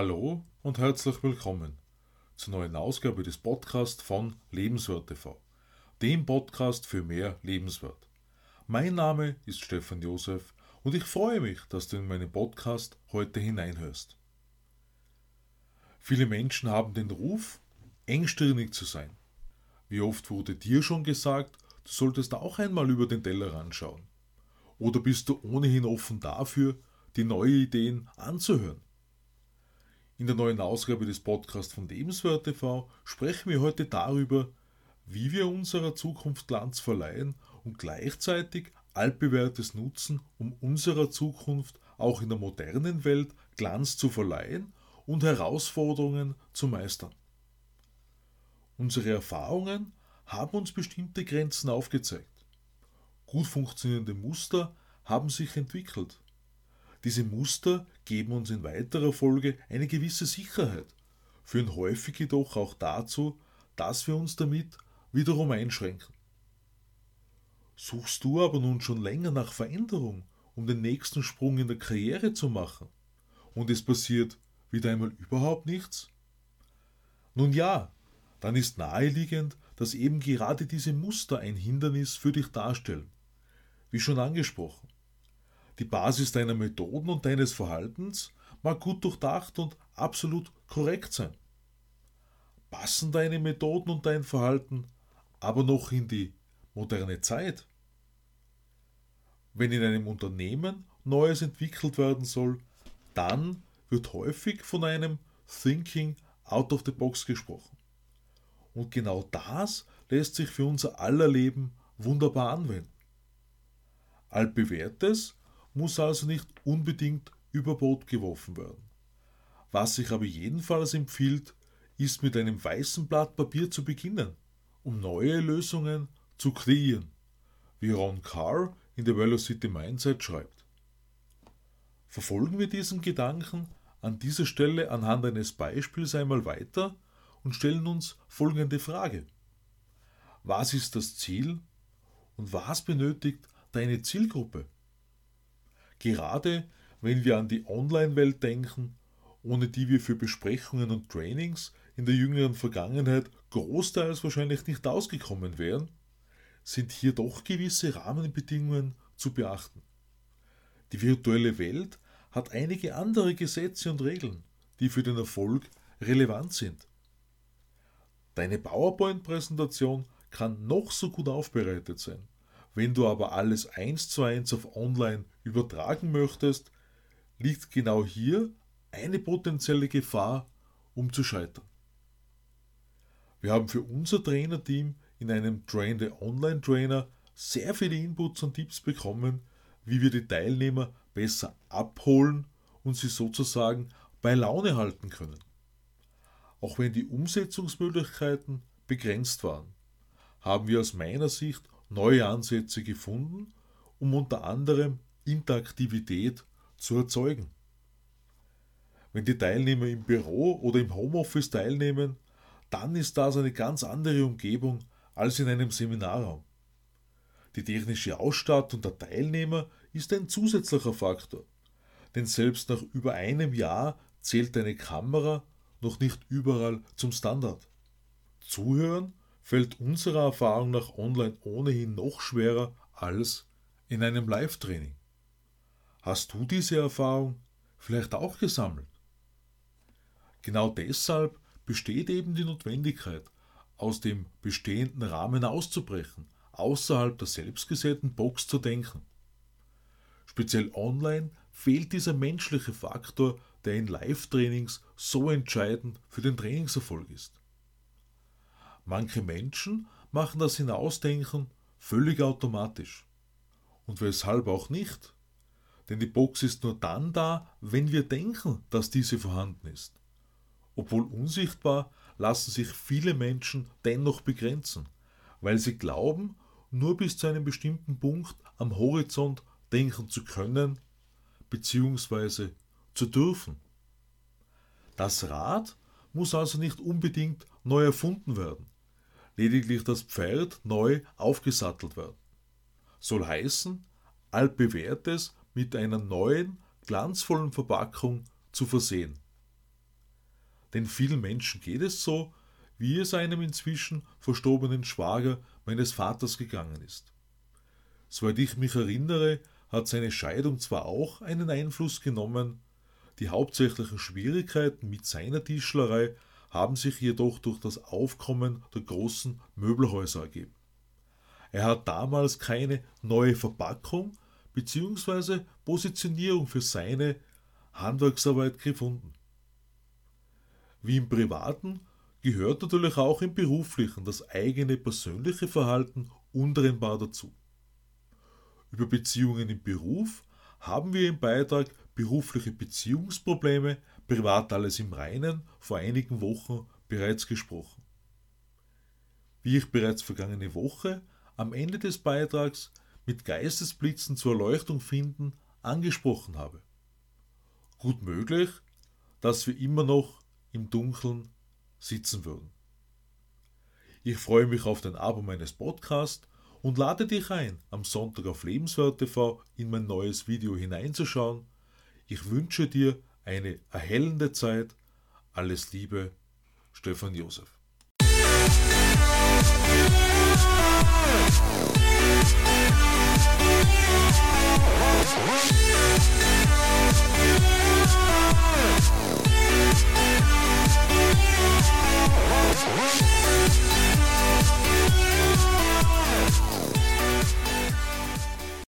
Hallo und herzlich willkommen zur neuen Ausgabe des Podcasts von Lebenswert TV, dem Podcast für mehr Lebenswert. Mein Name ist Stefan Josef und ich freue mich, dass du in meinen Podcast heute hineinhörst. Viele Menschen haben den Ruf, engstirnig zu sein. Wie oft wurde dir schon gesagt, du solltest auch einmal über den Teller anschauen? Oder bist du ohnehin offen dafür, die neue Ideen anzuhören? In der neuen Ausgabe des Podcasts von Lebenswert TV sprechen wir heute darüber, wie wir unserer Zukunft Glanz verleihen und gleichzeitig altbewährtes nutzen, um unserer Zukunft auch in der modernen Welt Glanz zu verleihen und Herausforderungen zu meistern. Unsere Erfahrungen haben uns bestimmte Grenzen aufgezeigt. Gut funktionierende Muster haben sich entwickelt. Diese Muster geben uns in weiterer Folge eine gewisse Sicherheit, führen häufig jedoch auch dazu, dass wir uns damit wiederum einschränken. Suchst du aber nun schon länger nach Veränderung, um den nächsten Sprung in der Karriere zu machen, und es passiert wieder einmal überhaupt nichts? Nun ja, dann ist naheliegend, dass eben gerade diese Muster ein Hindernis für dich darstellen. Wie schon angesprochen. Die Basis deiner Methoden und deines Verhaltens mag gut durchdacht und absolut korrekt sein. Passen deine Methoden und dein Verhalten aber noch in die moderne Zeit? Wenn in einem Unternehmen Neues entwickelt werden soll, dann wird häufig von einem Thinking out of the box gesprochen. Und genau das lässt sich für unser aller Leben wunderbar anwenden. Altbewährtes muss also nicht unbedingt über Bord geworfen werden. Was sich aber jedenfalls empfiehlt, ist mit einem weißen Blatt Papier zu beginnen, um neue Lösungen zu kreieren, wie Ron Carr in der Velocity Mindset schreibt. Verfolgen wir diesen Gedanken an dieser Stelle anhand eines Beispiels einmal weiter und stellen uns folgende Frage. Was ist das Ziel und was benötigt deine Zielgruppe? Gerade wenn wir an die Online-Welt denken, ohne die wir für Besprechungen und Trainings in der jüngeren Vergangenheit großteils wahrscheinlich nicht ausgekommen wären, sind hier doch gewisse Rahmenbedingungen zu beachten. Die virtuelle Welt hat einige andere Gesetze und Regeln, die für den Erfolg relevant sind. Deine PowerPoint-Präsentation kann noch so gut aufbereitet sein. Wenn du aber alles eins zu eins auf online übertragen möchtest, liegt genau hier eine potenzielle Gefahr, um zu scheitern. Wir haben für unser Trainerteam in einem Train the Online Trainer sehr viele Inputs und Tipps bekommen, wie wir die Teilnehmer besser abholen und sie sozusagen bei Laune halten können. Auch wenn die Umsetzungsmöglichkeiten begrenzt waren, haben wir aus meiner Sicht neue Ansätze gefunden, um unter anderem Interaktivität zu erzeugen. Wenn die Teilnehmer im Büro oder im Homeoffice teilnehmen, dann ist das eine ganz andere Umgebung als in einem Seminarraum. Die technische Ausstattung der Teilnehmer ist ein zusätzlicher Faktor, denn selbst nach über einem Jahr zählt eine Kamera noch nicht überall zum Standard. Zuhören fällt unserer Erfahrung nach online ohnehin noch schwerer als in einem Live-Training. Hast du diese Erfahrung vielleicht auch gesammelt? Genau deshalb besteht eben die Notwendigkeit, aus dem bestehenden Rahmen auszubrechen, außerhalb der selbstgesetzten Box zu denken. Speziell online fehlt dieser menschliche Faktor, der in Live-Trainings so entscheidend für den Trainingserfolg ist. Manche Menschen machen das Hinausdenken völlig automatisch. Und weshalb auch nicht? Denn die Box ist nur dann da, wenn wir denken, dass diese vorhanden ist. Obwohl unsichtbar, lassen sich viele Menschen dennoch begrenzen, weil sie glauben, nur bis zu einem bestimmten Punkt am Horizont denken zu können bzw. zu dürfen. Das Rad muss also nicht unbedingt neu erfunden werden lediglich das Pferd neu aufgesattelt werden. Soll heißen, altbewährtes mit einer neuen, glanzvollen Verpackung zu versehen. Denn vielen Menschen geht es so, wie es einem inzwischen verstorbenen Schwager meines Vaters gegangen ist. Soweit ich mich erinnere, hat seine Scheidung zwar auch einen Einfluss genommen, die hauptsächlichen Schwierigkeiten mit seiner Tischlerei haben sich jedoch durch das Aufkommen der großen Möbelhäuser ergeben. Er hat damals keine neue Verpackung bzw. Positionierung für seine Handwerksarbeit gefunden. Wie im Privaten gehört natürlich auch im Beruflichen das eigene persönliche Verhalten untrennbar dazu. Über Beziehungen im Beruf haben wir im Beitrag berufliche Beziehungsprobleme, privat alles im Reinen vor einigen Wochen bereits gesprochen. Wie ich bereits vergangene Woche am Ende des Beitrags mit Geistesblitzen zur Erleuchtung finden angesprochen habe. Gut möglich, dass wir immer noch im Dunkeln sitzen würden. Ich freue mich auf den Abo meines Podcasts und lade dich ein, am Sonntag auf Lebenswert TV in mein neues Video hineinzuschauen. Ich wünsche dir eine erhellende Zeit. Alles Liebe, Stefan Josef. We'll Yeah.